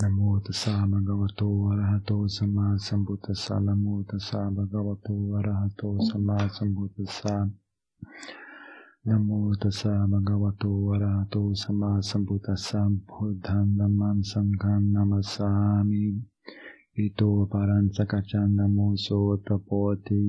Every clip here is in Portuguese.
नमो तसा भगवतो अरहतो सम्मा सम्बुद्धस्सा नमो तसा भगवतो अरहतो सम्मा सम्बुद्धस्सा नमो तसा भगवतो अरहतो सम्मा सम्बुद्धस्सा बुद्धं नमं सङ्घं नमसामि इतो परं सकचं नमो सोतपोति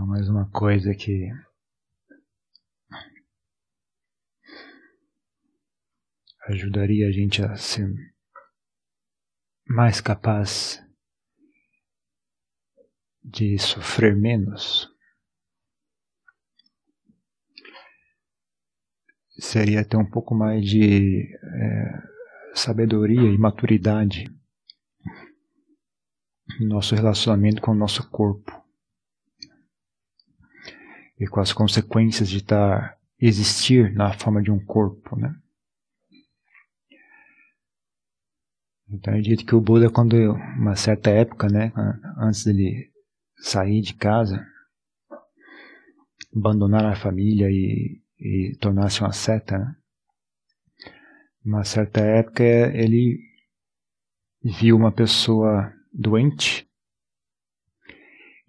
Então, mais uma coisa que ajudaria a gente a ser mais capaz de sofrer menos? Seria ter um pouco mais de é, sabedoria e maturidade no nosso relacionamento com o nosso corpo e com as consequências de estar existir na forma de um corpo, né? Então eu digo que o Buda, quando uma certa época, né, antes dele sair de casa, abandonar a família e, e tornar-se uma seta, né? uma certa época ele viu uma pessoa doente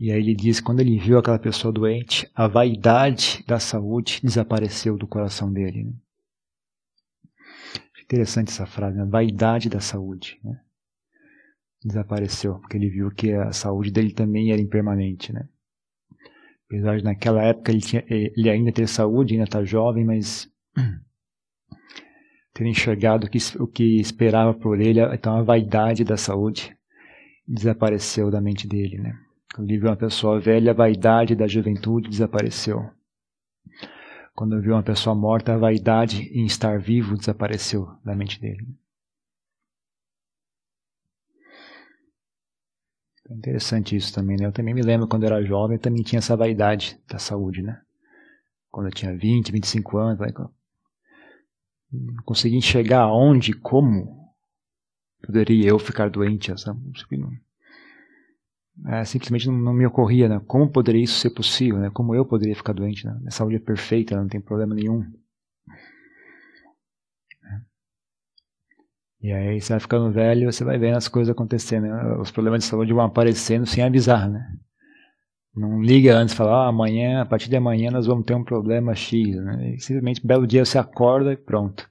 e aí ele diz que quando ele viu aquela pessoa doente, a vaidade da saúde desapareceu do coração dele. Né? Interessante essa frase, né? vaidade da saúde. Né? Desapareceu, porque ele viu que a saúde dele também era impermanente. Né? Apesar de naquela época ele, tinha, ele ainda ter saúde, ainda estar tá jovem, mas ter enxergado que, o que esperava por ele, então a vaidade da saúde desapareceu da mente dele. Né? Quando viu uma pessoa velha, a vaidade da juventude desapareceu. Quando eu vi uma pessoa morta, a vaidade em estar vivo desapareceu da mente dele. É interessante isso também, né? Eu também me lembro quando eu era jovem, eu também tinha essa vaidade da saúde, né? Quando eu tinha 20, 25 anos, não conseguia enxergar aonde, como poderia eu ficar doente. Essa, não, é, simplesmente não, não, me ocorria, né? Como poderia isso ser possível, né? Como eu poderia ficar doente, né? Minha saúde é perfeita, não tem problema nenhum. E aí você vai ficando velho, você vai vendo as coisas acontecendo, né? os problemas de saúde vão aparecendo sem avisar, né? Não liga antes, fala, ah, amanhã, a partir de amanhã nós vamos ter um problema X, né? E simplesmente, belo dia você acorda e pronto.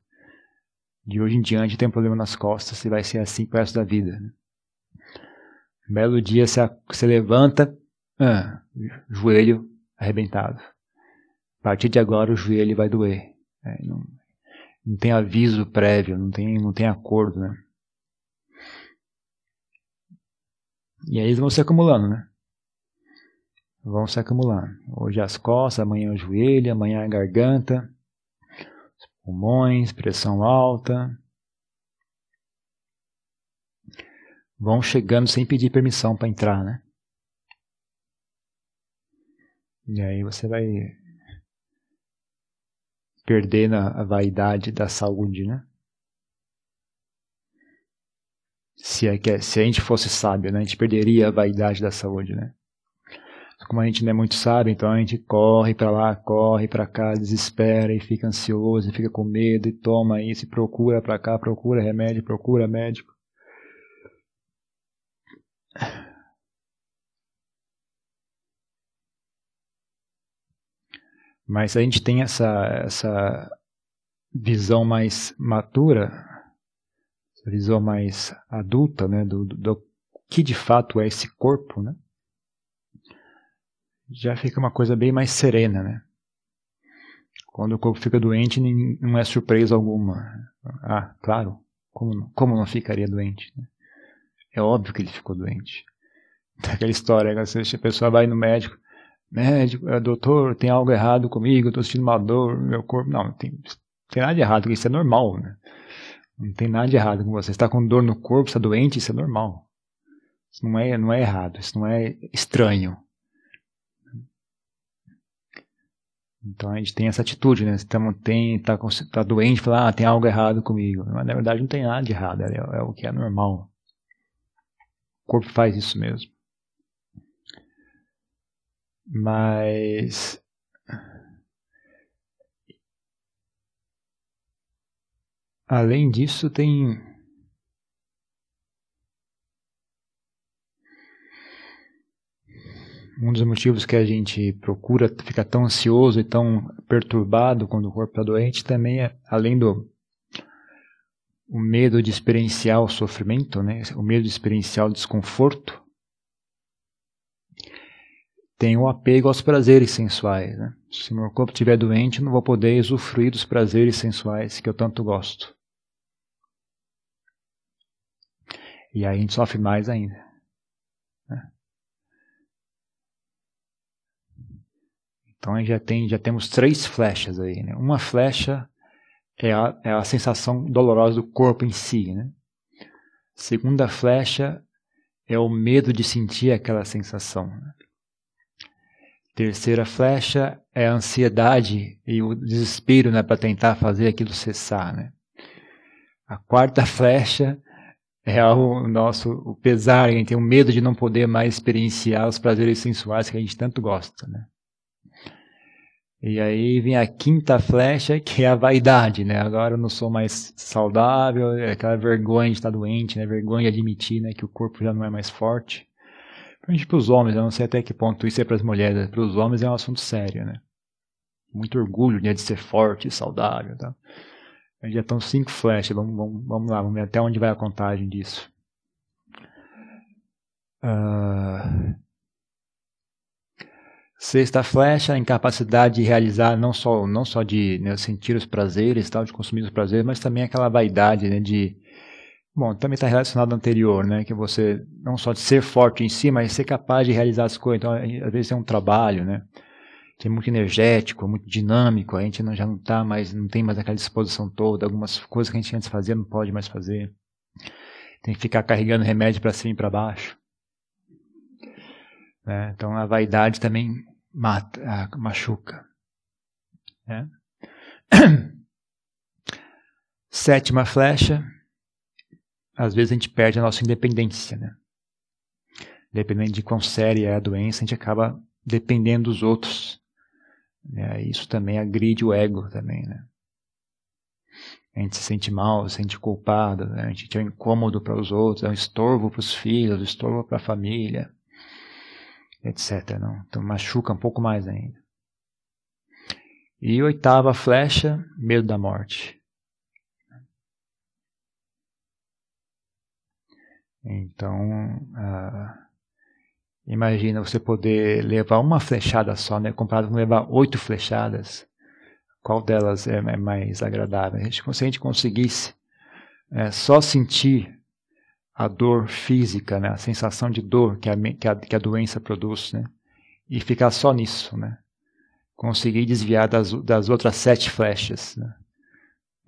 De hoje em diante tem um problema nas costas e vai ser assim pro resto da vida. Né? Belo dia você, levanta, ah, joelho arrebentado. A partir de agora o joelho vai doer. É, não, não tem aviso prévio, não tem, não tem acordo, né? E aí eles vão se acumulando, né? Vão se acumulando. Hoje as costas, amanhã o joelho, amanhã a garganta, os pulmões, pressão alta, vão chegando sem pedir permissão para entrar, né? E aí você vai perdendo a vaidade da saúde, né? Se, é que, é, se a gente fosse sábio, né? A gente perderia a vaidade da saúde, né? Como a gente não é muito sábio, então a gente corre para lá, corre para cá, desespera e fica ansioso, e fica com medo e toma isso, e procura para cá, procura remédio, procura médico. Mas a gente tem essa, essa visão mais matura, essa visão mais adulta, né, do, do, do que de fato é esse corpo, né? Já fica uma coisa bem mais serena, né? Quando o corpo fica doente, não é surpresa alguma. Ah, claro, como, como não ficaria doente? Né? É óbvio que ele ficou doente. Aquela história, a pessoa vai no médico, médico, é, doutor, tem algo errado comigo, estou sentindo uma dor no meu corpo. Não, não tem, tem nada de errado, isso é normal, né? Não tem nada de errado com você. Está com dor no corpo, está doente, isso é normal. Isso não é, não é errado, isso não é estranho. Então a gente tem essa atitude, né? Está tem, tá, tá doente, fala, ah, tem algo errado comigo. Mas na verdade não tem nada de errado, é, é o que é normal. Corpo faz isso mesmo. Mas além disso tem um dos motivos que a gente procura ficar tão ansioso e tão perturbado quando o corpo está doente também é, além do o medo de experienciar o sofrimento, né? o medo de experienciar o desconforto, tem o apego aos prazeres sensuais. Né? Se meu corpo estiver doente, não vou poder usufruir dos prazeres sensuais que eu tanto gosto. E aí a gente sofre mais ainda. Né? Então já, tem, já temos três flechas aí. Né? Uma flecha é a, é a sensação dolorosa do corpo em si. Né? Segunda flecha é o medo de sentir aquela sensação. Terceira flecha é a ansiedade e o desespero né, para tentar fazer aquilo cessar. Né? A quarta flecha é o nosso o pesar, a gente tem o medo de não poder mais experienciar os prazeres sensuais que a gente tanto gosta. Né? E aí vem a quinta flecha, que é a vaidade, né? Agora eu não sou mais saudável, é aquela vergonha de estar doente, né? Vergonha de admitir, né? Que o corpo já não é mais forte. Principalmente para os homens, eu não sei até que ponto isso é para as mulheres, para os homens é um assunto sério, né? Muito orgulho né, de ser forte, saudável, tá? Já estão cinco flechas, vamos, vamos, vamos lá, vamos ver até onde vai a contagem disso. Uh, Sexta flecha, a incapacidade de realizar não só não só de né, sentir os prazeres, tal, de consumir os prazeres, mas também aquela vaidade, né, de bom, também está relacionado ao anterior, né, que você não só de ser forte em si, mas ser capaz de realizar as coisas. Então, às vezes é um trabalho, né, que é muito energético, muito dinâmico. A gente não, já não tá mais, não tem mais aquela disposição toda. Algumas coisas que a gente antes fazia não pode mais fazer. Tem que ficar carregando remédio para cima e para baixo. Né? Então a vaidade também mata, machuca. Né? Sétima flecha, às vezes a gente perde a nossa independência. Né? Dependendo de quão séria é a doença, a gente acaba dependendo dos outros. Né? Isso também agride o ego também. Né? A gente se sente mal, se sente culpado, né? a gente é um incômodo para os outros, é um estorvo para os filhos, um estorvo para a família etc. Não? Então machuca um pouco mais ainda. E oitava flecha, medo da morte. Então, uh, imagina você poder levar uma flechada só, né, comparado com levar oito flechadas. Qual delas é, é mais agradável? Se a gente conseguisse é, só sentir a dor física, né? a sensação de dor que a, que a, que a doença produz, né? e ficar só nisso, né? conseguir desviar das, das outras sete flechas. Né?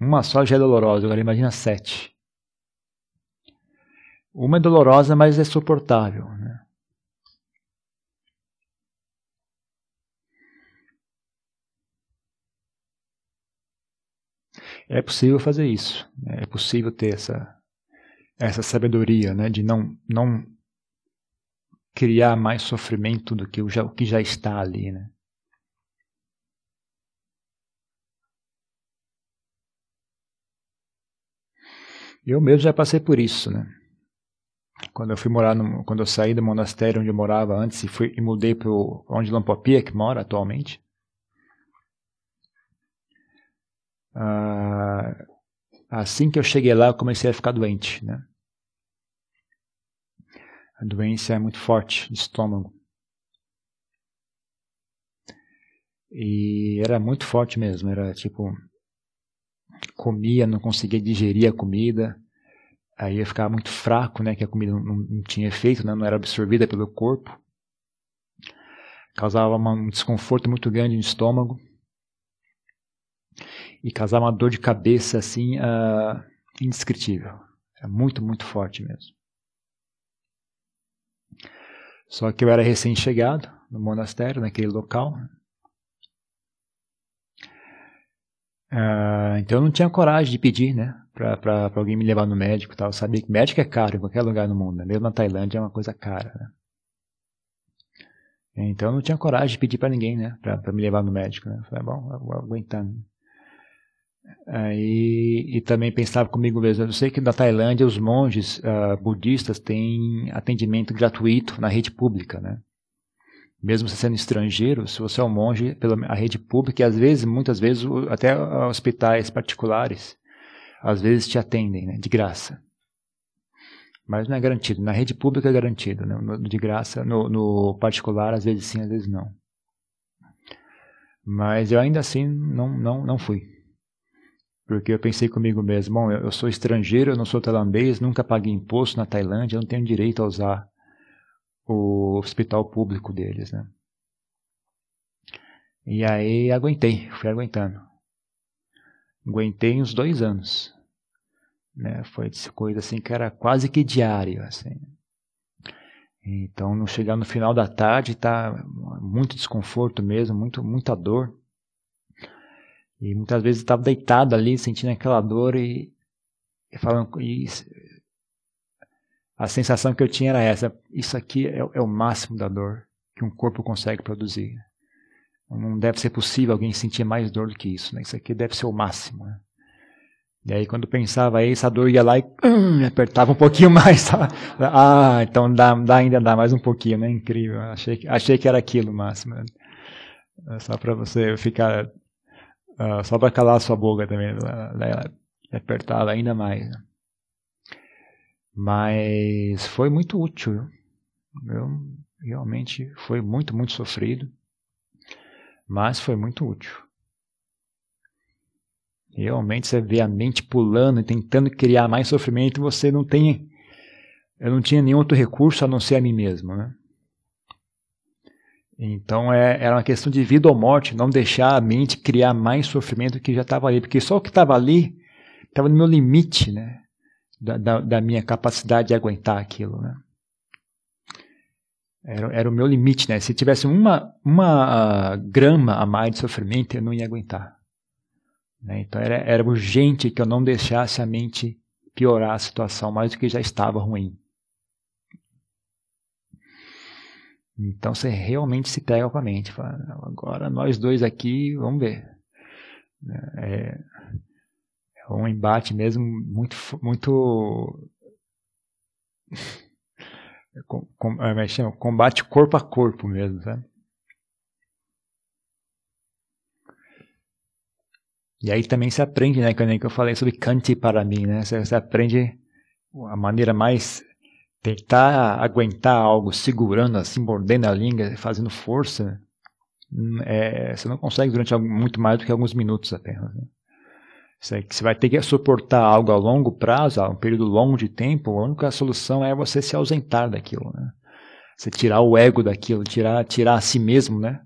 Uma só já é dolorosa, agora imagina sete. Uma é dolorosa, mas é suportável. Né? É possível fazer isso. Né? É possível ter essa, essa sabedoria, né, de não não criar mais sofrimento do que o, já, o que já está ali, né? Eu mesmo já passei por isso, né? Quando eu fui morar, no, quando eu saí do monastério onde eu morava antes e fui e mudei para onde Lampopia que mora atualmente. Ah, assim que eu cheguei lá, eu comecei a ficar doente, né? A doença é muito forte de estômago. E era muito forte mesmo, era tipo comia, não conseguia digerir a comida, aí eu ficava muito fraco, né, que a comida não, não tinha efeito, né, não era absorvida pelo corpo, causava um desconforto muito grande no estômago e causava uma dor de cabeça assim uh, indescritível, é muito muito forte mesmo. Só que eu era recém-chegado no monastério, naquele local. Uh, então eu não tinha coragem de pedir, né? Para alguém me levar no médico tal. Eu sabia que médico é caro em qualquer lugar no mundo, né? mesmo na Tailândia é uma coisa cara. Né? Então eu não tinha coragem de pedir para ninguém, né? Para me levar no médico, né? Falei, bom, vou aguentando. Aí, e também pensava comigo mesmo, eu sei que na Tailândia os monges uh, budistas têm atendimento gratuito na rede pública, né? Mesmo você sendo estrangeiro, se você é um monge, pela rede pública, e às vezes, muitas vezes, até hospitais particulares, às vezes te atendem, né? De graça. Mas não é garantido. Na rede pública é garantido, né? de graça. No, no particular, às vezes sim, às vezes não. Mas eu ainda assim não, não, não fui. Porque eu pensei comigo mesmo, bom, eu sou estrangeiro, eu não sou tailandês, nunca paguei imposto na Tailândia, eu não tenho direito a usar o hospital público deles, né? E aí aguentei, fui aguentando. Aguentei uns dois anos. Né? Foi coisa assim que era quase que diário, assim. Então, não chegar no final da tarde, tá muito desconforto mesmo, muito, muita dor. E muitas vezes estava deitado ali, sentindo aquela dor e, e falando. A sensação que eu tinha era essa: isso aqui é, é, o máximo da dor que um corpo consegue produzir. Não deve ser possível alguém sentir mais dor do que isso. Né? Isso aqui deve ser o máximo. Né? E aí, quando pensava aí, essa dor ia lá e hum, apertava um pouquinho mais. Tá? Ah, então dá, dá, ainda dá mais um pouquinho, né? Incrível. Achei, achei que era aquilo o máximo. Né? Só para você ficar Uh, só para calar a sua boca também, né? apertá-la ainda mais. Né? Mas foi muito útil. Eu, realmente foi muito, muito sofrido, mas foi muito útil. Realmente você vê a mente pulando e tentando criar mais sofrimento, você não tem. Eu não tinha nenhum outro recurso a não ser a mim mesmo, né? Então é, era uma questão de vida ou morte, não deixar a mente criar mais sofrimento que já estava ali, porque só o que estava ali estava no meu limite, né? Da, da, da, minha capacidade de aguentar aquilo, né? Era, era o meu limite, né? Se tivesse uma, uma uh, grama a mais de sofrimento, eu não ia aguentar. Né? Então era, era urgente que eu não deixasse a mente piorar a situação mais do que já estava ruim. Então você realmente se pega com a mente. Fala, agora nós dois aqui, vamos ver. É, é um embate mesmo muito, muito com, com, é, chama, combate corpo a corpo mesmo, sabe? E aí também se aprende, né, que eu falei sobre Kanti para mim, né? Você aprende a maneira mais tentar aguentar algo segurando assim, mordendo a língua, fazendo força, hum, é, você não consegue durante muito mais do que alguns minutos apenas. Né? Você, você vai ter que suportar algo a longo prazo, a um período longo de tempo, a única solução é você se ausentar daquilo. Né? Você tirar o ego daquilo, tirar, tirar a si mesmo, né?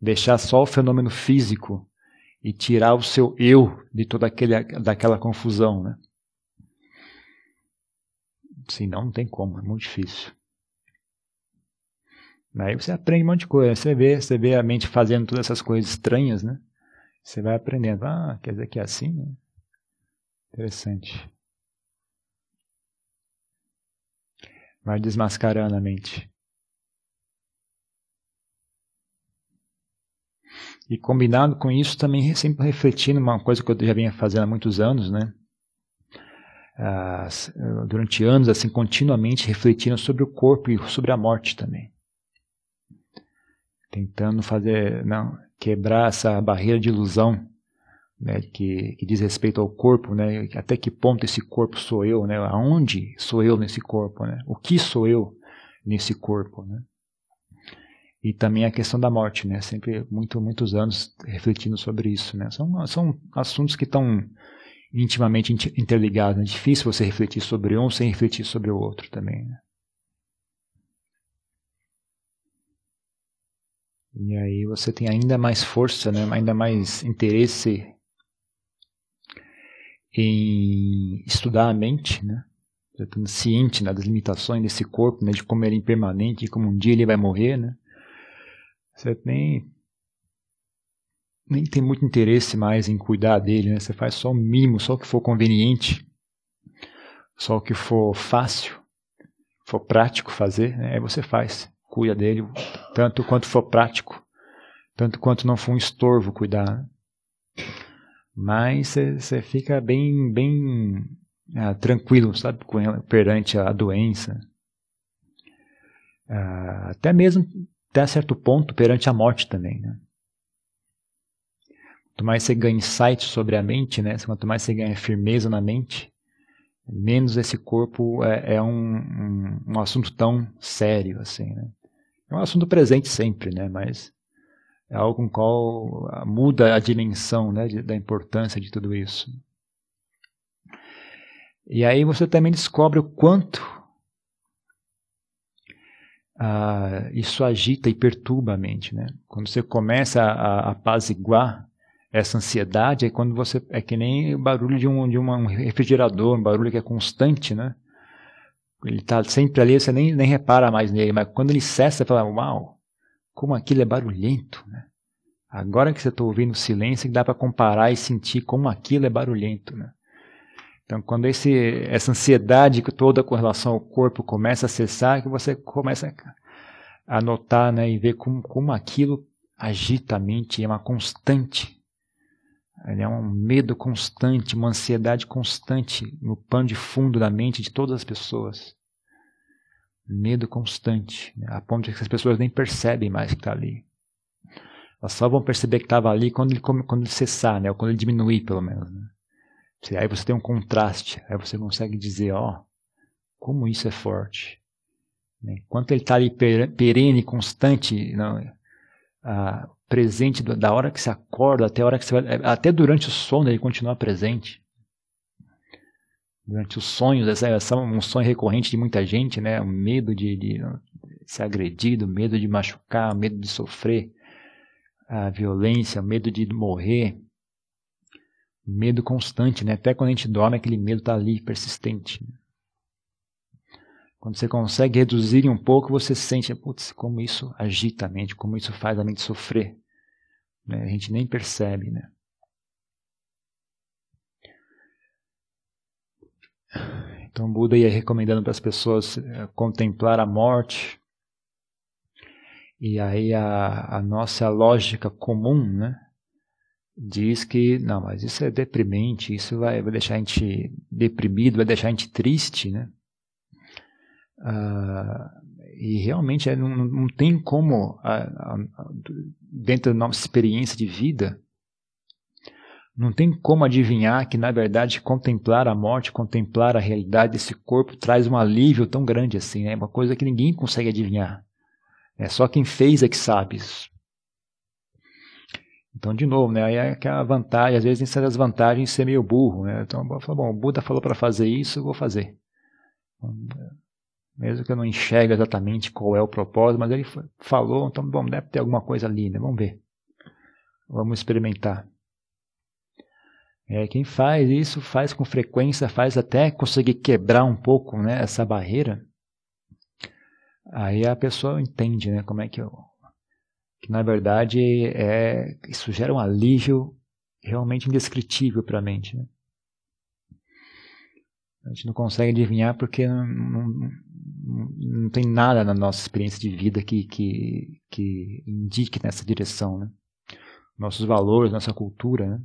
deixar só o fenômeno físico e tirar o seu eu de toda aquele, daquela confusão. Né? Senão não tem como, é muito difícil. Aí você aprende um monte de coisa. Você vê, você vê a mente fazendo todas essas coisas estranhas, né? Você vai aprendendo. Ah, quer dizer que é assim, né? Interessante. Vai desmascarando a mente. E combinado com isso, também sempre refletindo uma coisa que eu já vinha fazendo há muitos anos, né? Durante anos, assim, continuamente refletindo sobre o corpo e sobre a morte também. Tentando fazer, não, quebrar essa barreira de ilusão né, que, que, diz respeito ao corpo, né, até que ponto esse corpo sou eu, né, aonde sou eu nesse corpo, né, o que sou eu nesse corpo, né. E também a questão da morte, né, sempre muito, muitos anos refletindo sobre isso, né, são, são assuntos que estão intimamente interligados. É difícil você refletir sobre um sem refletir sobre o outro também. Né? E aí você tem ainda mais força, né? ainda mais interesse em estudar a mente, né? estando ciente né, das limitações desse corpo, né, de como ele é impermanente, e como um dia ele vai morrer, né? Você tem nem tem muito interesse mais em cuidar dele, né? Você faz só o mínimo, só o que for conveniente, só o que for fácil, for prático fazer, né? aí você faz. cuida dele, tanto quanto for prático, tanto quanto não for um estorvo cuidar. Né? Mas você fica bem, bem ah, tranquilo, sabe, perante a doença. Ah, até mesmo, até certo ponto, perante a morte também, né? Quanto mais você ganha insight sobre a mente, né? Quanto mais você ganha firmeza na mente, menos esse corpo é, é um, um, um, assunto tão sério assim, né? É um assunto presente sempre, né? Mas é algo com qual muda a dimensão, né? De, da importância de tudo isso. E aí você também descobre o quanto ah, isso agita e perturba a mente, né? Quando você começa a, a apaziguar essa ansiedade é quando você é que nem o barulho de um de um refrigerador, um barulho que é constante, né? Ele está sempre ali, você nem, nem repara mais nele, mas quando ele cessa, você fala, uau, como aquilo é barulhento, né? Agora que você está ouvindo o silêncio, dá para comparar e sentir como aquilo é barulhento, né? Então, quando esse, essa ansiedade toda com relação ao corpo começa a cessar, que você começa a notar né, e ver como, como aquilo agita a mente, é uma constante ele é um medo constante, uma ansiedade constante no pano de fundo da mente de todas as pessoas. Medo constante, né? a ponto de que as pessoas nem percebem mais que está ali. Elas só vão perceber que estava ali quando ele, quando ele cessar, né? ou quando ele diminuir, pelo menos. Né? Aí você tem um contraste, aí você consegue dizer, ó, como isso é forte. Enquanto ele está ali perene, constante, não, ah, presente da hora que você acorda até a hora que você vai, até durante o sono ele continua presente. Durante os sonhos, essa, essa é um sonho recorrente de muita gente, né? O medo de, de ser agredido, medo de machucar, medo de sofrer a violência, medo de morrer, medo constante, né? Até quando a gente dorme, aquele medo está ali, persistente. Quando você consegue reduzir um pouco, você sente, putz, como isso agita a mente, como isso faz a mente sofrer. Né? A gente nem percebe, né? Então Buda ia recomendando para as pessoas eh, contemplar a morte. E aí a, a nossa lógica comum, né? Diz que, não, mas isso é deprimente, isso vai, vai deixar a gente deprimido, vai deixar a gente triste, né? Uh, e realmente é, não, não, tem como, dentro da nossa experiência de vida, não tem como adivinhar que, na verdade, contemplar a morte, contemplar a realidade desse corpo traz um alívio tão grande assim. É né? uma coisa que ninguém consegue adivinhar. É só quem fez é que sabe. Então, de novo, né, aí é que a vantagem, às vezes tem as vantagens de ser meio burro. Né? Então, eu falo, bom, o Buda falou para fazer isso, eu vou fazer. Mesmo que eu não enxergue exatamente qual é o propósito, mas ele falou, então, bom, deve ter alguma coisa ali, né? Vamos ver. Vamos experimentar. É, quem faz isso faz com frequência, faz até conseguir quebrar um pouco né, essa barreira. Aí a pessoa entende né, como é que eu. Que na verdade é, isso gera um alívio realmente indescritível para a mente. Né? A gente não consegue adivinhar porque não, não, não tem nada na nossa experiência de vida que, que, que indique nessa direção, né? Nossos valores, nossa cultura, né?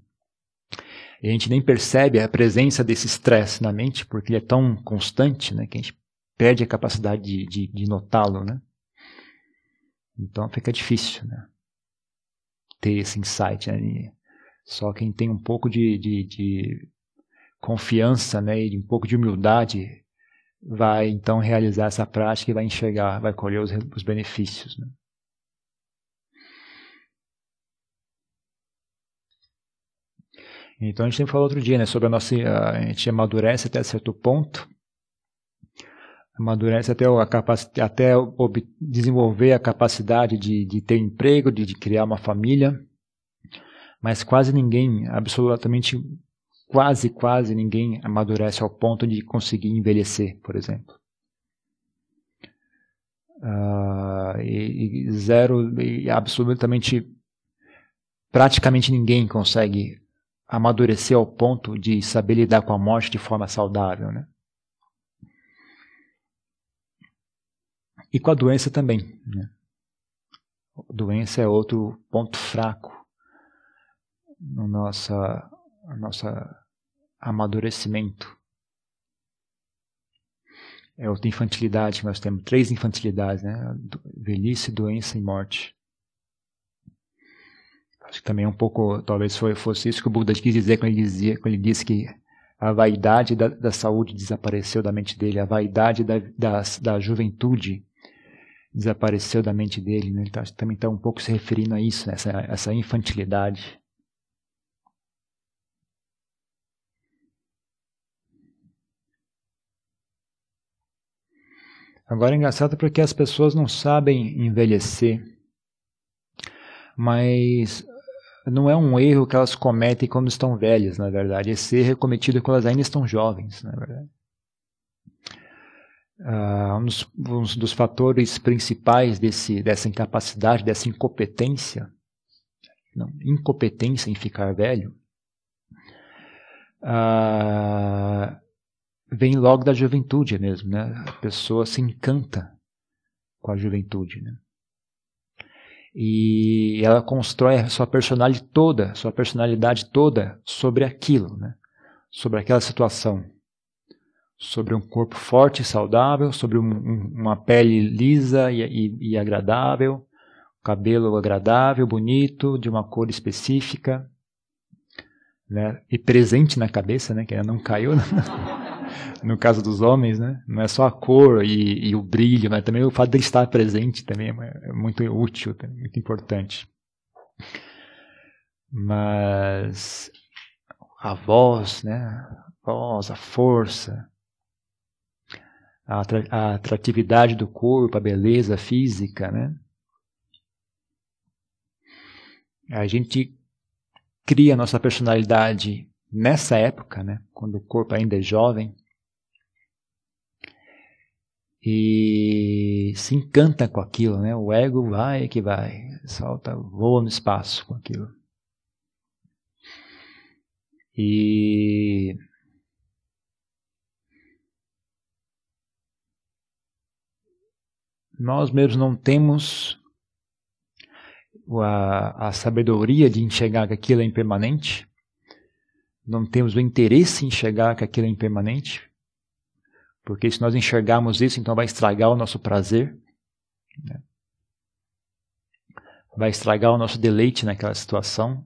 E a gente nem percebe a presença desse estresse na mente, porque ele é tão constante, né? Que a gente perde a capacidade de, de, de notá-lo, né? Então fica difícil, né? Ter esse insight, né? Só quem tem um pouco de, de, de confiança, né? E um pouco de humildade vai então realizar essa prática e vai enxergar, vai colher os, os benefícios. Né? Então a gente falou outro dia né, sobre a nossa. A gente amadurece até certo ponto, amadurece até, a capac, até desenvolver a capacidade de, de ter emprego, de, de criar uma família, mas quase ninguém, absolutamente quase, quase ninguém amadurece ao ponto de conseguir envelhecer, por exemplo. Uh, e, e, zero, e absolutamente, praticamente ninguém consegue amadurecer ao ponto de saber lidar com a morte de forma saudável, né? E com a doença também. Né? Doença é outro ponto fraco no nossa, no nosso amadurecimento. É outra infantilidade nós temos. Três infantilidades, né? Velhice, doença e morte. Acho que também é um pouco, talvez fosse isso que o Buda quis dizer quando ele, dizia, quando ele disse que a vaidade da, da saúde desapareceu da mente dele, a vaidade da, da, da juventude desapareceu da mente dele. Né? Ele tá, também está um pouco se referindo a isso, né? essa, essa infantilidade. Agora é engraçado porque as pessoas não sabem envelhecer, mas não é um erro que elas cometem quando estão velhas, na verdade. Esse erro é cometido quando elas ainda estão jovens, na verdade. Uh, um, dos, um, dos, fatores principais desse, dessa incapacidade, dessa incompetência, não, incompetência em ficar velho, uh, vem logo da juventude mesmo, né? A pessoa se encanta com a juventude, né? E ela constrói a sua personalidade toda, sua personalidade toda sobre aquilo, né? Sobre aquela situação sobre um corpo forte e saudável, sobre um, um, uma pele lisa e, e, e agradável, cabelo agradável, bonito, de uma cor específica, né? E presente na cabeça, né? Que ela não caiu. Né? no caso dos homens, né? Não é só a cor e, e o brilho, mas também o fato de estar presente também é muito útil, muito importante. Mas a voz, né? A voz, a força, a, a atratividade do corpo, a beleza física, né? A gente cria a nossa personalidade nessa época, né? Quando o corpo ainda é jovem. E se encanta com aquilo, né? O ego vai que vai, salta, voa no espaço com aquilo. E nós mesmos não temos a, a sabedoria de enxergar que aquilo é impermanente, não temos o interesse em enxergar que aquilo é impermanente, porque se nós enxergarmos isso, então vai estragar o nosso prazer, né? vai estragar o nosso deleite naquela situação.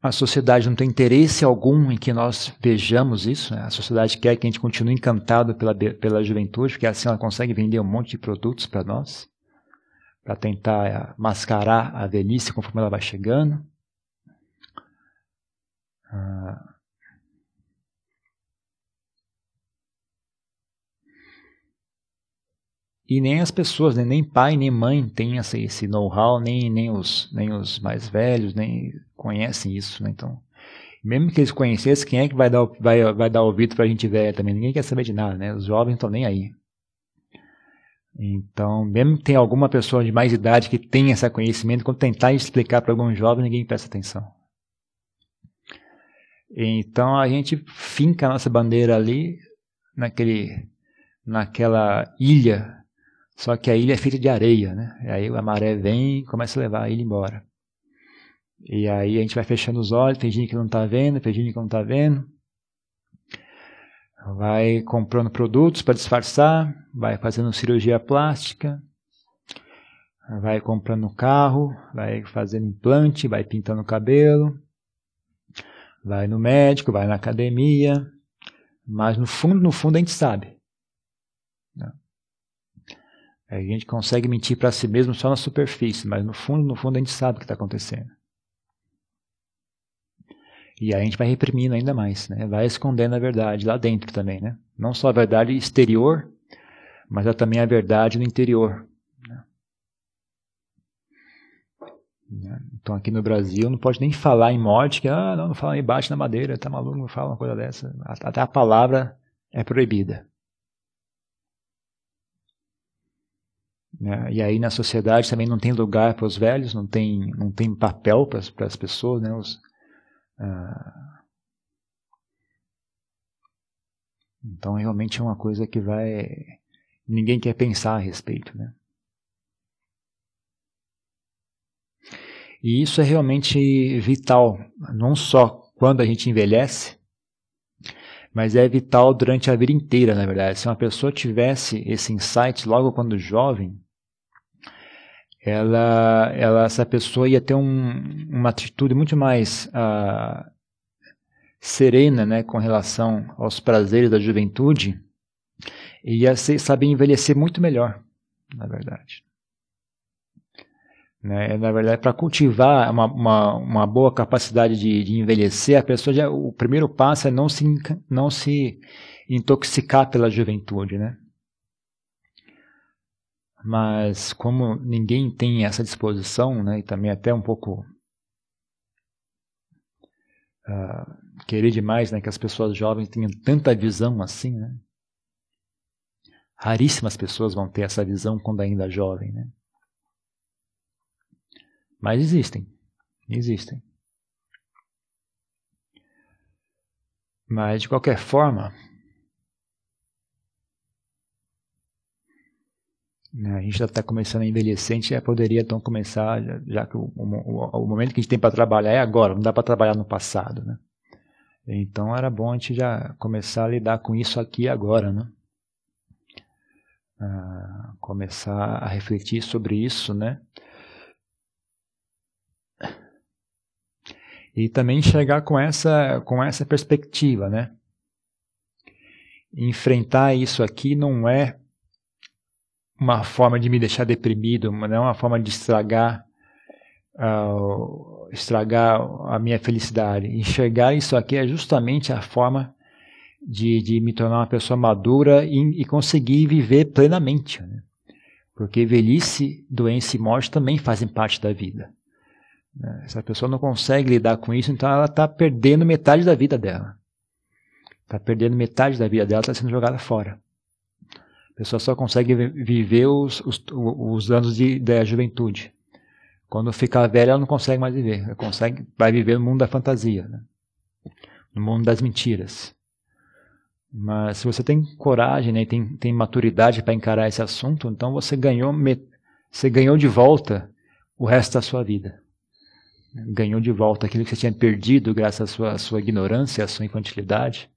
A sociedade não tem interesse algum em que nós vejamos isso. Né? A sociedade quer que a gente continue encantado pela, pela juventude, porque assim ela consegue vender um monte de produtos para nós, para tentar eh, mascarar a velhice conforme ela vai chegando. Ah. E nem as pessoas, né? nem pai nem mãe têm esse, esse know-how, nem, nem, os, nem os mais velhos, nem conhecem isso, né? Então, mesmo que eles conhecessem, quem é que vai dar, vai, vai dar ouvido para a gente velha também? Ninguém quer saber de nada, né? Os jovens estão nem aí. Então, mesmo que tenha alguma pessoa de mais idade que tenha esse conhecimento, quando tentar explicar para algum jovem, ninguém presta atenção. Então, a gente finca a nossa bandeira ali, naquele, naquela ilha, só que a ilha é feita de areia, né? E aí a maré vem e começa a levar a ilha embora. E aí a gente vai fechando os olhos, fingindo que não está vendo, fingindo que não está vendo. Vai comprando produtos para disfarçar, vai fazendo cirurgia plástica, vai comprando carro, vai fazendo implante, vai pintando o cabelo, vai no médico, vai na academia, mas no fundo, no fundo a gente sabe. Né? A gente consegue mentir para si mesmo só na superfície, mas no fundo, no fundo a gente sabe o que está acontecendo. E aí a gente vai reprimindo ainda mais, né? vai escondendo a verdade lá dentro também. Né? Não só a verdade exterior, mas é também a verdade no interior. Né? Então aqui no Brasil não pode nem falar em morte, que ah, não, não fala em bate na madeira, tá maluco, não fala uma coisa dessa. Até a palavra é proibida. Né? E aí na sociedade também não tem lugar para os velhos, não tem, não tem papel para as pessoas, né? Os, ah, Então realmente é uma coisa que vai ninguém quer pensar a respeito, né? E isso é realmente vital, não só quando a gente envelhece, mas é vital durante a vida inteira, na verdade. Se uma pessoa tivesse esse insight logo quando jovem, ela, ela, essa pessoa ia ter um, uma atitude muito mais uh, serena né, com relação aos prazeres da juventude e ia ser, saber envelhecer muito melhor, na verdade. Né? Na verdade, para cultivar uma, uma, uma, boa capacidade de, de envelhecer, a pessoa já, o primeiro passo é não se, não se intoxicar pela juventude, né? Mas como ninguém tem essa disposição, né, e também até um pouco uh, querer demais, né, que as pessoas jovens tenham tanta visão assim, né? Raríssimas pessoas vão ter essa visão quando ainda jovem, né? Mas existem. Existem. Mas, de qualquer forma, né, a gente está começando a envelhecer, a gente poderia então começar, já, já que o, o, o, momento que a gente tem para trabalhar é agora, não dá para trabalhar no passado. Né? Então era bom a gente já começar a lidar com isso aqui agora. Né? Ah, começar a refletir sobre isso, né? e também enxergar com essa, com essa perspectiva, né? Enfrentar isso aqui não é uma forma de me deixar deprimido, não é uma forma de estragar uh, estragar a minha felicidade. Enxergar isso aqui é justamente a forma de, de me tornar uma pessoa madura e, e conseguir viver plenamente. Né? Porque velhice, doença e morte também fazem parte da vida. Né? Se a pessoa não consegue lidar com isso, então ela está perdendo metade da vida dela. Está perdendo metade da vida dela, está sendo jogada fora. Pessoa só consegue viver os, os, os anos de, da juventude. Quando ficar velha, ela não consegue mais viver. Ela consegue, vai viver no mundo da fantasia, né? no mundo das mentiras. Mas se você tem coragem, né, tem, tem maturidade para encarar esse assunto, então você ganhou, você ganhou de volta o resto da sua vida ganhou de volta aquilo que você tinha perdido graças à sua, à sua ignorância, à sua infantilidade.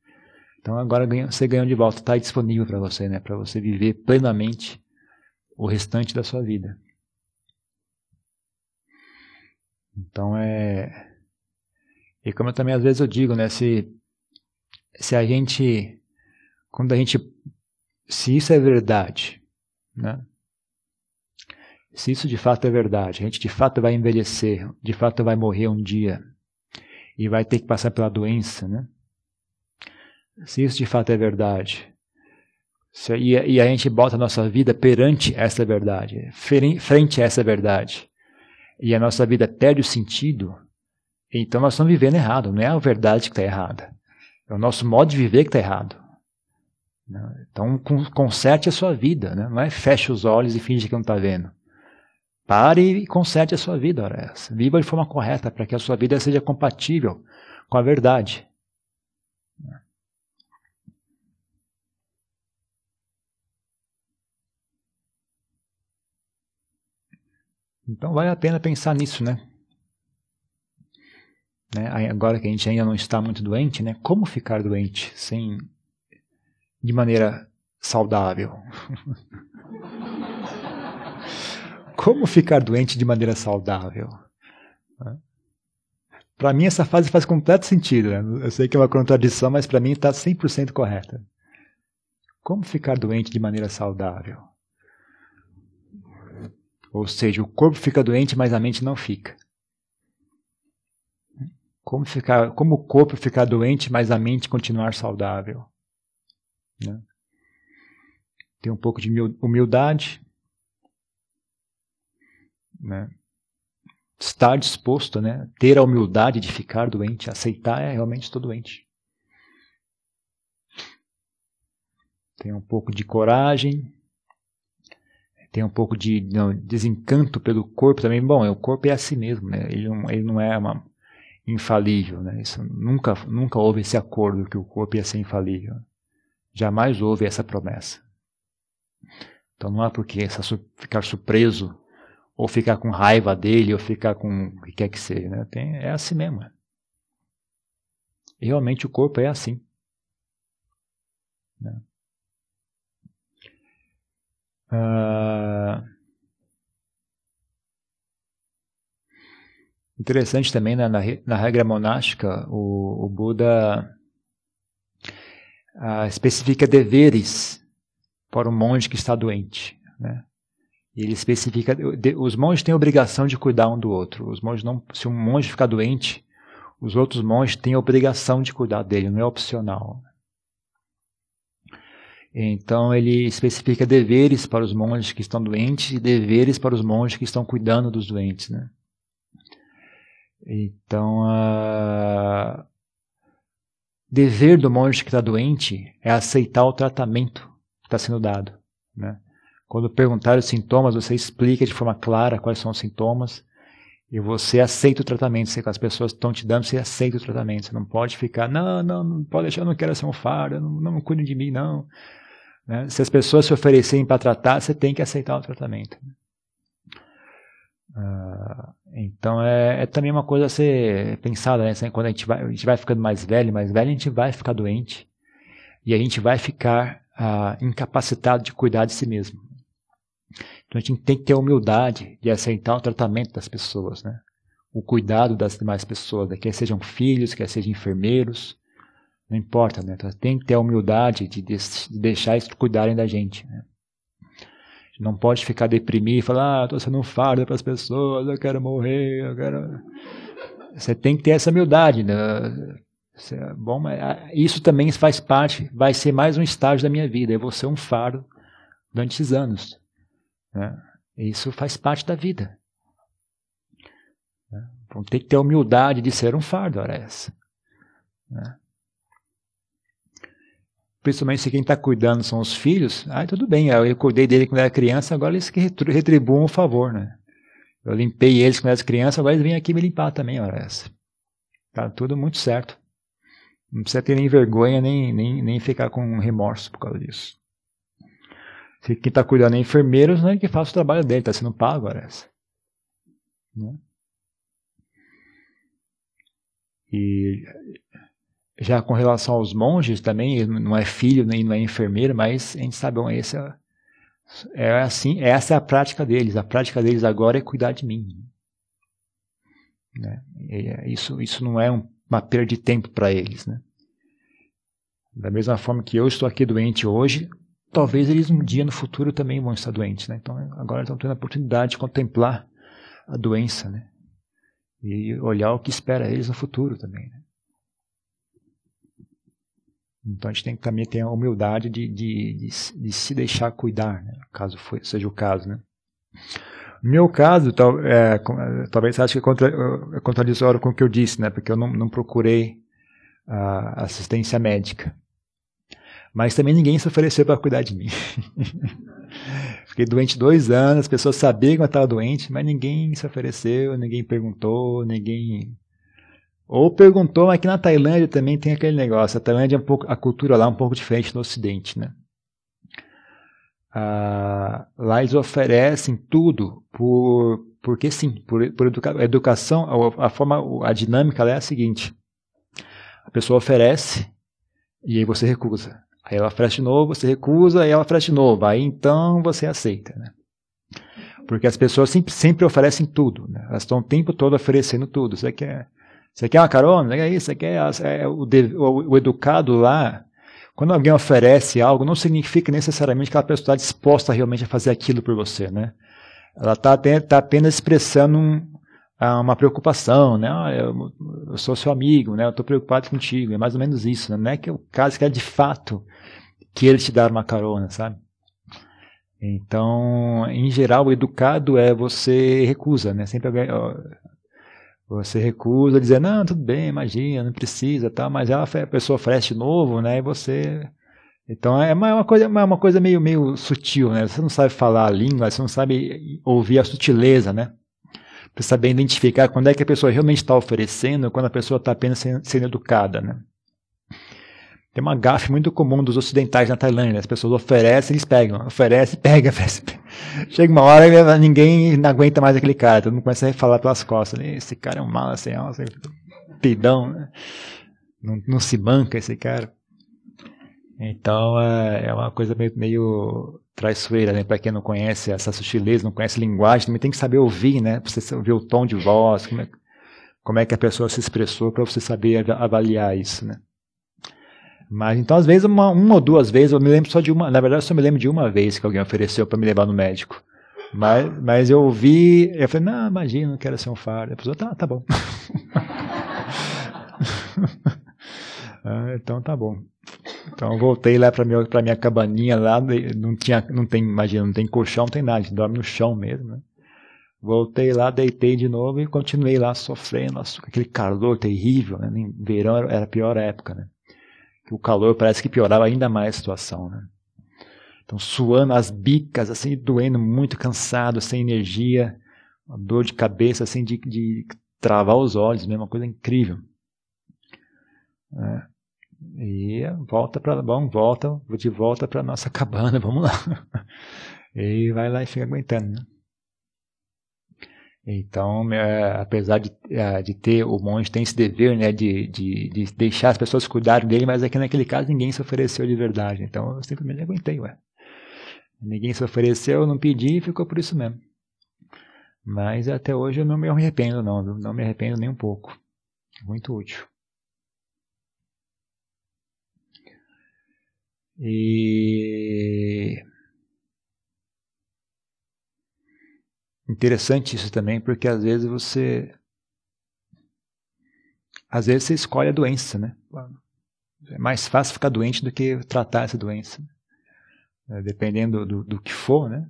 Então agora você ganhou de volta, está disponível para você, né? Para você viver plenamente o restante da sua vida. Então é e como eu também às vezes eu digo, né? Se se a gente quando a gente se isso é verdade, né? Se isso de fato é verdade, a gente de fato vai envelhecer, de fato vai morrer um dia e vai ter que passar pela doença, né? Se isso de fato é verdade, se, e, e, a gente bota a nossa vida perante essa verdade, frente a essa verdade, e a nossa vida perde o sentido, então nós estamos vivendo errado, não é a verdade que está errada, é o nosso modo de viver que está errado. Né? Então conserte a sua vida, né? não é feche os olhos e finge que não está vendo. Pare e conserte a sua vida, ora essa. Viva de forma correta para que a sua vida seja compatível com a verdade. Então vale a pena pensar nisso, né? né? Agora que a gente ainda não está muito doente, né? Como ficar doente sem de maneira saudável? Como ficar doente de maneira saudável? Para mim, essa fase faz completo sentido. Né? Eu sei que é uma contradição, mas para mim está 100% correta. Como ficar doente de maneira saudável? Ou seja, o corpo fica doente, mas a mente não fica. Como, ficar, como o corpo ficar doente, mas a mente continuar saudável? Né? Tem um pouco de humildade, né? estar disposto, né? ter a humildade de ficar doente, aceitar é realmente estou doente. Tem um pouco de coragem, tem um pouco de não, desencanto pelo corpo também. Bom, o corpo é assim mesmo, né? ele, não, ele não é uma, infalível. Né? Isso, nunca, nunca houve esse acordo que o corpo ia ser infalível. Jamais houve essa promessa. Então não é porque essa, ficar surpreso, ou ficar com raiva dele, ou ficar com o que quer que seja. Né? Tem, é assim mesmo. E realmente o corpo é assim. Né? Ah, interessante também né, na, na regra monástica, o, o Buda ah, especifica deveres para o monge que está doente. Né? ele especifica, os monges têm a obrigação de cuidar um do outro. Os monges não, se um monge ficar doente, os outros monges têm a obrigação de cuidar dele, não é opcional. Então ele especifica deveres para os monges que estão doentes e deveres para os monges que estão cuidando dos doentes, né? Então, uh, dever do monge que está doente é aceitar o tratamento que está sendo dado, né? Quando perguntar os sintomas, você explica de forma clara quais são os sintomas e você aceita o tratamento. Se as pessoas estão te dando, você aceita o tratamento. Você não pode ficar, não, não, não pode deixar, eu não quero ser um fardo, não, não cuide de mim, não. Né? Se as pessoas se oferecerem para tratar, você tem que aceitar o tratamento. Uh, então é, é, também uma coisa a ser pensada, né? Quando a gente, vai, a gente vai ficando mais velho, mais velho, a gente vai ficar doente e a gente vai ficar uh, incapacitado de cuidar de si mesmo. Então a gente tem que ter a humildade de aceitar o tratamento das pessoas, né? O cuidado das demais pessoas, né? quer sejam filhos, quer sejam enfermeiros, não importa, né? Então, tem que ter a humildade de, de deixar eles cuidarem da gente. Né? Não pode ficar deprimido e falar, ah, estou sendo um fardo para as pessoas, eu quero morrer, eu quero. Você tem que ter essa humildade. Né? É bom, ah, isso também faz parte, vai ser mais um estágio da minha vida. Eu vou ser um fardo durante esses anos. Né? Isso faz parte da vida. Né? Então, tem que ter a humildade de ser um fardo, ora essa. Né? Principalmente se quem está cuidando são os filhos, ah, tudo bem, eu cuidei dele quando era criança, agora eles que retribuam o favor, né? Eu limpei eles quando eram crianças, agora eles vêm aqui me limpar também, hora essa. Tá tudo muito certo. Não precisa ter nem vergonha, nem, nem, nem ficar com remorso por causa disso. Se quem está cuidando é enfermeiro, não é que faça o trabalho dele, está sendo pago, hora essa. Né? E já com relação aos monges também, não é filho nem não é enfermeiro, mas a gente sabe, bom, esse é, é assim, essa é a prática deles. A prática deles agora é cuidar de mim. Né? É, isso, isso não é um, uma perda de tempo para eles. Né? Da mesma forma que eu estou aqui doente hoje, talvez eles um dia no futuro também vão estar doentes. Né? Então agora estão tendo a oportunidade de contemplar a doença né? e olhar o que espera eles no futuro também. Né? Então a gente tem que também ter a humildade de, de, de, de se deixar cuidar, né? caso foi, seja o caso. Né? No meu caso, tal, é, talvez acho que é, contra, é contraditório com o que eu disse, né? porque eu não, não procurei assistência médica. Mas também ninguém se ofereceu para cuidar de mim. Fiquei doente dois anos, as pessoas sabiam que eu estava doente, mas ninguém se ofereceu, ninguém perguntou, ninguém ou perguntou, mas aqui na Tailândia também tem aquele negócio. A Tailândia é um pouco, a cultura lá é um pouco diferente do Ocidente, né? Ah, lá eles oferecem tudo por, porque sim, por, por educa, educação. A, a, forma, a dinâmica lá é a seguinte: a pessoa oferece e aí você recusa. Aí ela oferece de novo, você recusa, e ela oferece de novo. Aí então você aceita, né? Porque as pessoas sempre, sempre oferecem tudo, né? Elas estão o tempo todo oferecendo tudo. Você quer você quer uma carona? É isso, você quer é, o, o, o, educado lá. Quando alguém oferece algo, não significa necessariamente que aquela pessoa está disposta realmente a fazer aquilo por você, né? Ela está tá apenas expressando um, ah, uma preocupação, né? Ah, eu, eu, sou seu amigo, né? Eu estou preocupado contigo. É mais ou menos isso, né? Não é que o caso que é de fato que ele te dar uma carona, sabe? Então, em geral, o educado é você recusa, né? Sempre alguém, você recusa, dizer, não, tudo bem, imagina, não precisa, tá, mas ela, a pessoa oferece de novo, né, e você... Então é uma, coisa, é uma coisa meio, meio sutil, né, você não sabe falar a língua, você não sabe ouvir a sutileza, né, para saber identificar quando é que a pessoa realmente está oferecendo, quando a pessoa está apenas sendo, educada, né. Tem uma gafe muito comum dos ocidentais na Tailândia. Né? As pessoas oferecem, eles pegam. Oferece, pega, oferece. Chega uma hora ninguém não aguenta mais aquele cara. Todo mundo começa a falar pelas costas. Esse cara é um mal, sem alça, pidão. Né? Não, não, se banca esse cara. Então é, é uma coisa meio, meio traiçoeira, né? Para quem não conhece essa sutileza, não conhece linguagem, também tem que saber ouvir, né? Pra você ouvir o tom de voz, como é, como é que a pessoa se expressou, para você saber avaliar isso, né? Mas então, às vezes, uma, uma ou duas vezes, eu me lembro só de uma. Na verdade, eu só me lembro de uma vez que alguém ofereceu para me levar no médico. Mas, mas eu ouvi, eu falei, não, imagina, não quero ser um faro. A pessoa, tá, tá bom. ah, então tá bom. Então voltei lá para minha, pra minha cabaninha lá, não tinha, não tem, imagina, não tem colchão, não tem nada, a gente dorme no chão mesmo, né? Voltei lá, deitei de novo e continuei lá sofrendo, aquele calor terrível, né? Em verão era a pior época, né? O calor parece que piorava ainda mais a situação, né? Então, suando as bicas, assim, doendo, muito cansado, sem energia, uma dor de cabeça, assim, de, de travar os olhos, mesmo, uma coisa incrível. É. E volta para, bom, volta, de volta para nossa cabana, vamos lá. E vai lá e fica aguentando, né? Então, é, apesar de, é, de ter, o monge tem esse dever, né, de, de, de, deixar as pessoas cuidarem dele, mas aqui naquele caso ninguém se ofereceu de verdade. Então eu simplesmente aguentei, ué. Ninguém se ofereceu, não pedi e ficou por isso mesmo. Mas até hoje eu não me arrependo, não, não me arrependo nem um pouco. Muito útil. E Interessante isso também, porque às vezes você. Às vezes você escolhe a doença, né? É mais fácil ficar doente do que tratar essa doença. É, dependendo do, do, que for, né?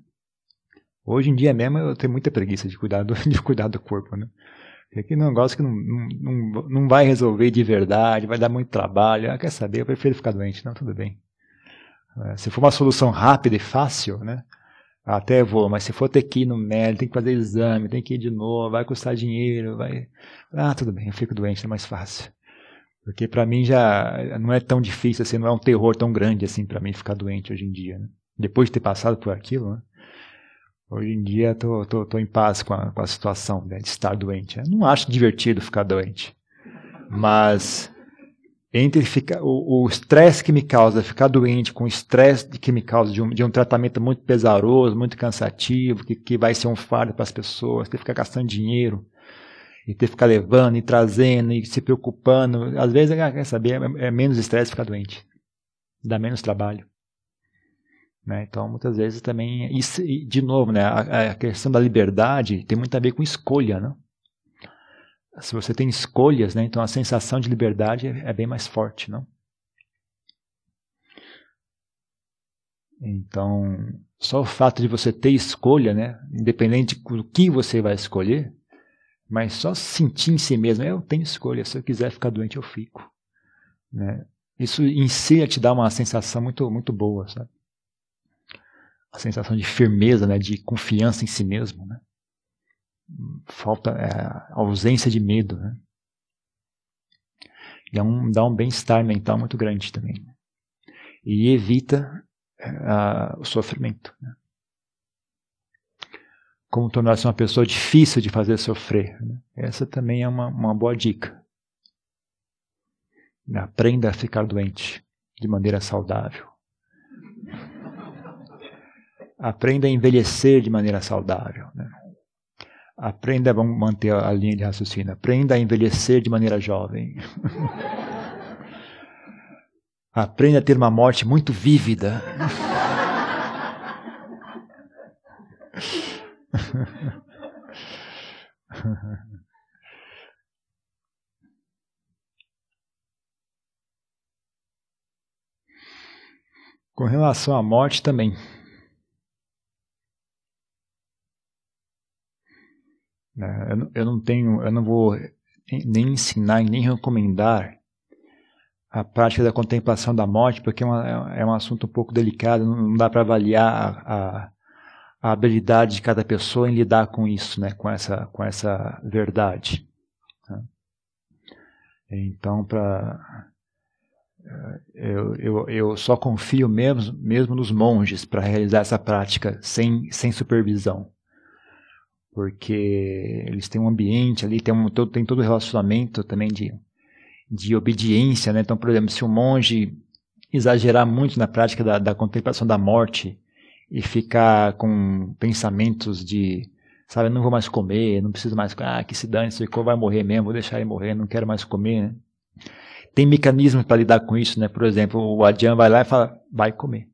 Hoje em dia mesmo eu tenho muita preguiça de cuidar do, de cuidar do corpo, né? Porque é um negócio que não, não, não vai resolver de verdade, vai dar muito trabalho. Ah, quer saber? Eu prefiro ficar doente. Não, tudo bem. É, se for uma solução rápida e fácil, né? Até vou, mas se for ter que ir no médico, tem que fazer exame, tem que ir de novo, vai custar dinheiro, vai. Ah, tudo bem, eu fico doente, é mais fácil. Porque para mim já não é tão difícil assim, não é um terror tão grande assim para mim ficar doente hoje em dia. Né? Depois de ter passado por aquilo, né? hoje em dia tô, tô, tô em paz com a, com a situação né, de estar doente. Eu não acho divertido ficar doente, mas entre ficar, o estresse que me causa ficar doente com o estresse que me causa de um, de um tratamento muito pesaroso, muito cansativo, que, que vai ser um fardo para as pessoas, ter que ficar gastando dinheiro, e ter que ficar levando e trazendo e se preocupando. Às vezes, ah, quer saber, é, é menos estresse ficar doente, dá menos trabalho. Né? Então, muitas vezes também, isso, de novo, né, a, a questão da liberdade tem muito a ver com escolha, né? Se você tem escolhas, né, então a sensação de liberdade é, é bem mais forte, não? Então, só o fato de você ter escolha, né, independente do que você vai escolher, mas só sentir em si mesmo, eu tenho escolha, se eu quiser ficar doente eu fico, né? Isso em si te dá uma sensação muito muito boa, sabe? A sensação de firmeza, né, de confiança em si mesmo, né? Falta é, ausência de medo, né? É um, dá um bem-estar mental muito grande também. E evita é, o sofrimento. Né? Como tornar-se uma pessoa difícil de fazer sofrer. Né? Essa também é uma, uma boa dica. Aprenda a ficar doente de maneira saudável. Aprenda a envelhecer de maneira saudável. Né? Aprenda, vamos manter a linha de raciocínio, aprenda a envelhecer de maneira jovem. aprenda a ter uma morte muito vívida. Com relação à morte também. Né? Eu não tenho, eu não vou nem ensinar nem recomendar a prática da contemplação da morte, porque é, uma, é um assunto um pouco delicado, não dá para avaliar a, a, habilidade de cada pessoa em lidar com isso, né, com essa, com essa verdade. Né? Então, para Eu, eu, eu só confio mesmo, mesmo nos monges para realizar essa prática sem, sem supervisão. Porque eles têm um ambiente ali, tem, um, todo, tem todo o relacionamento também de, de obediência. Né? Então, por exemplo, se um monge exagerar muito na prática da, da contemplação da morte e ficar com pensamentos de sabe, não vou mais comer, não preciso mais, ah, que se dane, esse vai morrer mesmo, vou deixar ele morrer, não quero mais comer, né? Tem mecanismos para lidar com isso, né? Por exemplo, o Adjan vai lá e fala, vai comer.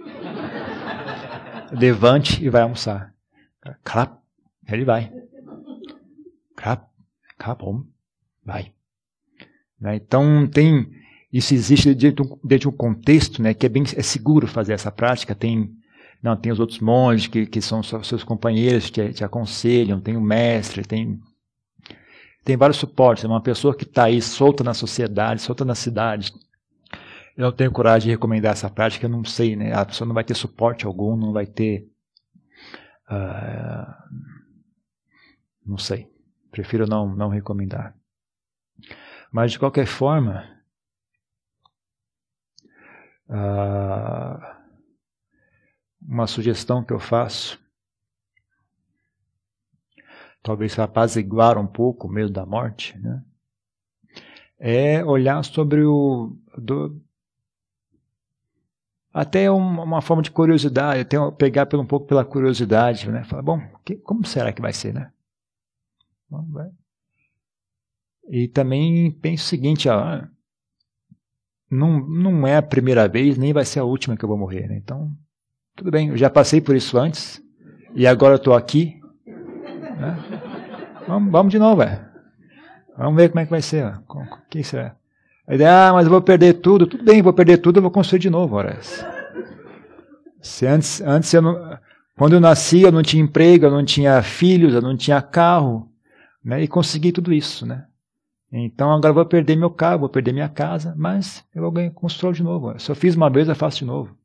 Levante e vai almoçar. Ele vai. Clap, clap, vai. Né? Então tem isso existe dentro, dentro de um contexto, né, que é bem é seguro fazer essa prática. Tem não, tem os outros monges que, que são seus companheiros, que te, te aconselham, tem o mestre, tem, tem vários suportes. É uma pessoa que está aí solta na sociedade, solta na cidade. Eu não tenho coragem de recomendar essa prática, eu não sei, né? A pessoa não vai ter suporte algum, não vai ter. Uh, não sei. Prefiro não, não recomendar. Mas, de qualquer forma. Uh, uma sugestão que eu faço, talvez apaziguar um pouco o medo da morte, né? é olhar sobre o. Do, até uma, uma, forma de curiosidade, até pegar pelo, um pouco pela curiosidade, né? Falar, bom, que, como será que vai ser, né? E também penso o seguinte, ó, não, não é a primeira vez, nem vai ser a última que eu vou morrer, né? Então, tudo bem, eu já passei por isso antes e agora estou aqui. Né? Vamos, vamos, de novo, é. Vamos ver como é que vai ser. Que será? A ideia, ah, mas eu vou perder tudo. Tudo bem, vou perder tudo, eu vou construir de novo, horas. Se antes, antes eu não, quando eu nasci, eu não tinha emprego, eu não tinha filhos, eu não tinha carro, né? E consegui tudo isso, né? Então agora vou perder meu carro, vou perder minha casa, mas eu vou construir de novo. Se eu fiz uma vez, eu faço de novo.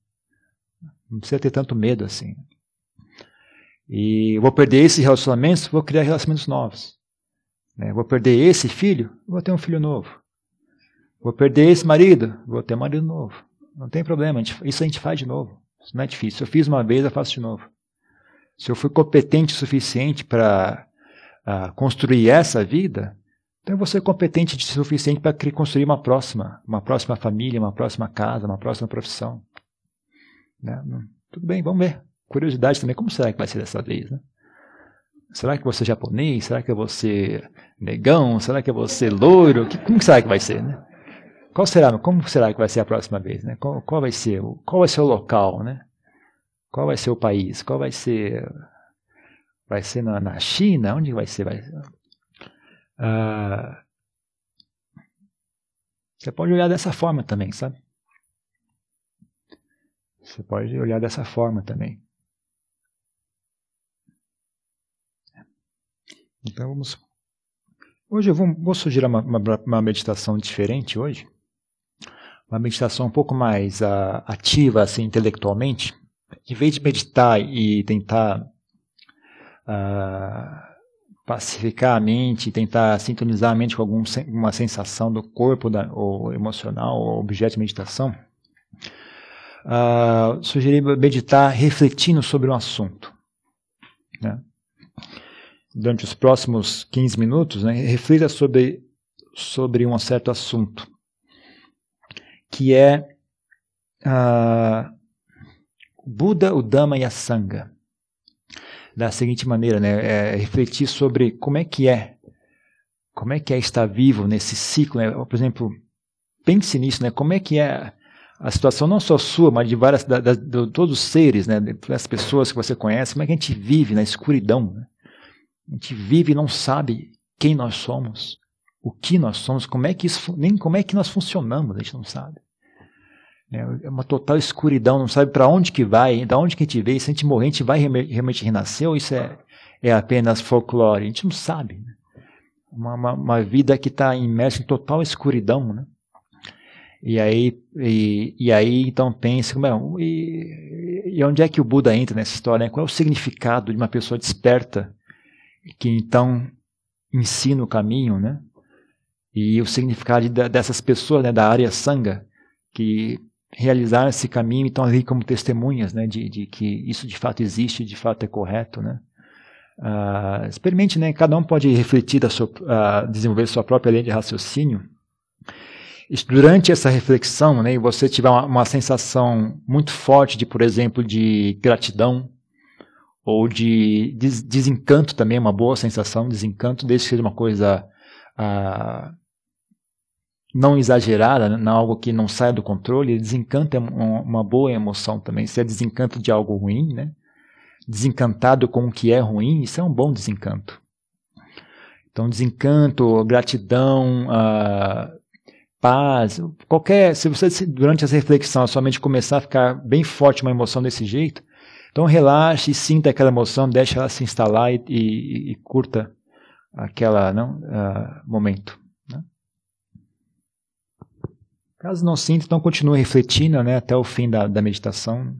Não precisa ter tanto medo assim. E vou perder esse relacionamento, vou criar relacionamentos novos. Né? Vou perder esse filho, vou ter um filho novo. Vou perder esse marido, vou ter um marido novo. Não tem problema, a gente, isso a gente faz de novo. Isso não é difícil. Se eu fiz uma vez, eu faço de novo. Se eu fui competente o suficiente para uh, construir essa vida, então vou ser competente o suficiente para construir uma próxima, uma próxima família, uma próxima casa, uma próxima profissão. Né? Tudo bem, vamos ver. Curiosidade também, como será que vai ser dessa vez? Né? Será que você japonês? Será que você negão? Será que você loiro? Que, como será que vai ser? Né? Qual será? Como será que vai ser a próxima vez? Né? Qual, qual vai ser? Qual vai ser o local? Né? Qual vai ser o país? Qual vai ser? Vai ser na, na China? Onde vai ser? Vai? Ah, você pode olhar dessa forma também, sabe? Você pode olhar dessa forma também. Então vamos. Hoje eu vou, vou sugerir uma, uma, uma, meditação diferente hoje. Uma meditação um pouco mais uh, ativa, assim, intelectualmente. Em vez de meditar e tentar pacificar a mente, tentar sintonizar a mente com alguma sensação do corpo da, ou emocional, ou objeto de meditação, uh, sugeri meditar refletindo sobre um assunto. Né? Durante os próximos 15 minutos, né, reflita sobre, sobre um certo assunto, que é uh, Buda, o Dhamma e a Sangha. Da seguinte maneira, né, é refletir sobre como é que é, como é que é estar vivo nesse ciclo. Né? Por exemplo, pense nisso, né? Como é que é a situação não só sua, mas de várias, da, da, de todos os seres, né, pessoas que você conhece, como é que a gente vive na escuridão. Né? A gente vive e não sabe quem nós somos, o que nós somos, como é que isso, nem como é que nós funcionamos, a gente não sabe. É uma total escuridão, não sabe para onde que vai, da onde que a gente veio, se a gente morrer, a gente vai realmente renascer ou isso é, é apenas folclore? A gente não sabe. Né? Uma, uma, uma vida que está imersa em total escuridão, né? E aí, e, e aí então pensa, e, e onde é que o Buda entra nessa história? Né? Qual é o significado de uma pessoa desperta que então ensina o caminho, né? E o significado de, dessas pessoas, né, da área sanga, que realizaram esse caminho e estão ali como testemunhas, né, de, de que isso de fato existe, de fato é correto, né. Uh, experimente, né, cada um pode refletir, sua, uh, desenvolver sua própria linha de raciocínio. Durante essa reflexão, né, você tiver uma, uma sensação muito forte de, por exemplo, de gratidão, ou de des desencanto também, uma boa sensação, desencanto, desde que seja uma coisa ah, não exagerada, né, não algo que não saia do controle, desencanto é uma boa emoção também. Se é desencanto de algo ruim, né? desencantado com o que é ruim, isso é um bom desencanto. Então, desencanto, gratidão, uh, paz, qualquer. Se você, durante essa reflexão, somente começar a ficar bem forte uma emoção desse jeito, então relaxe, sinta aquela emoção, deixe ela se instalar e, e, e curta aquela não, uh, momento. Né? Caso não sinta, então continue refletindo né, até o fim da, da meditação.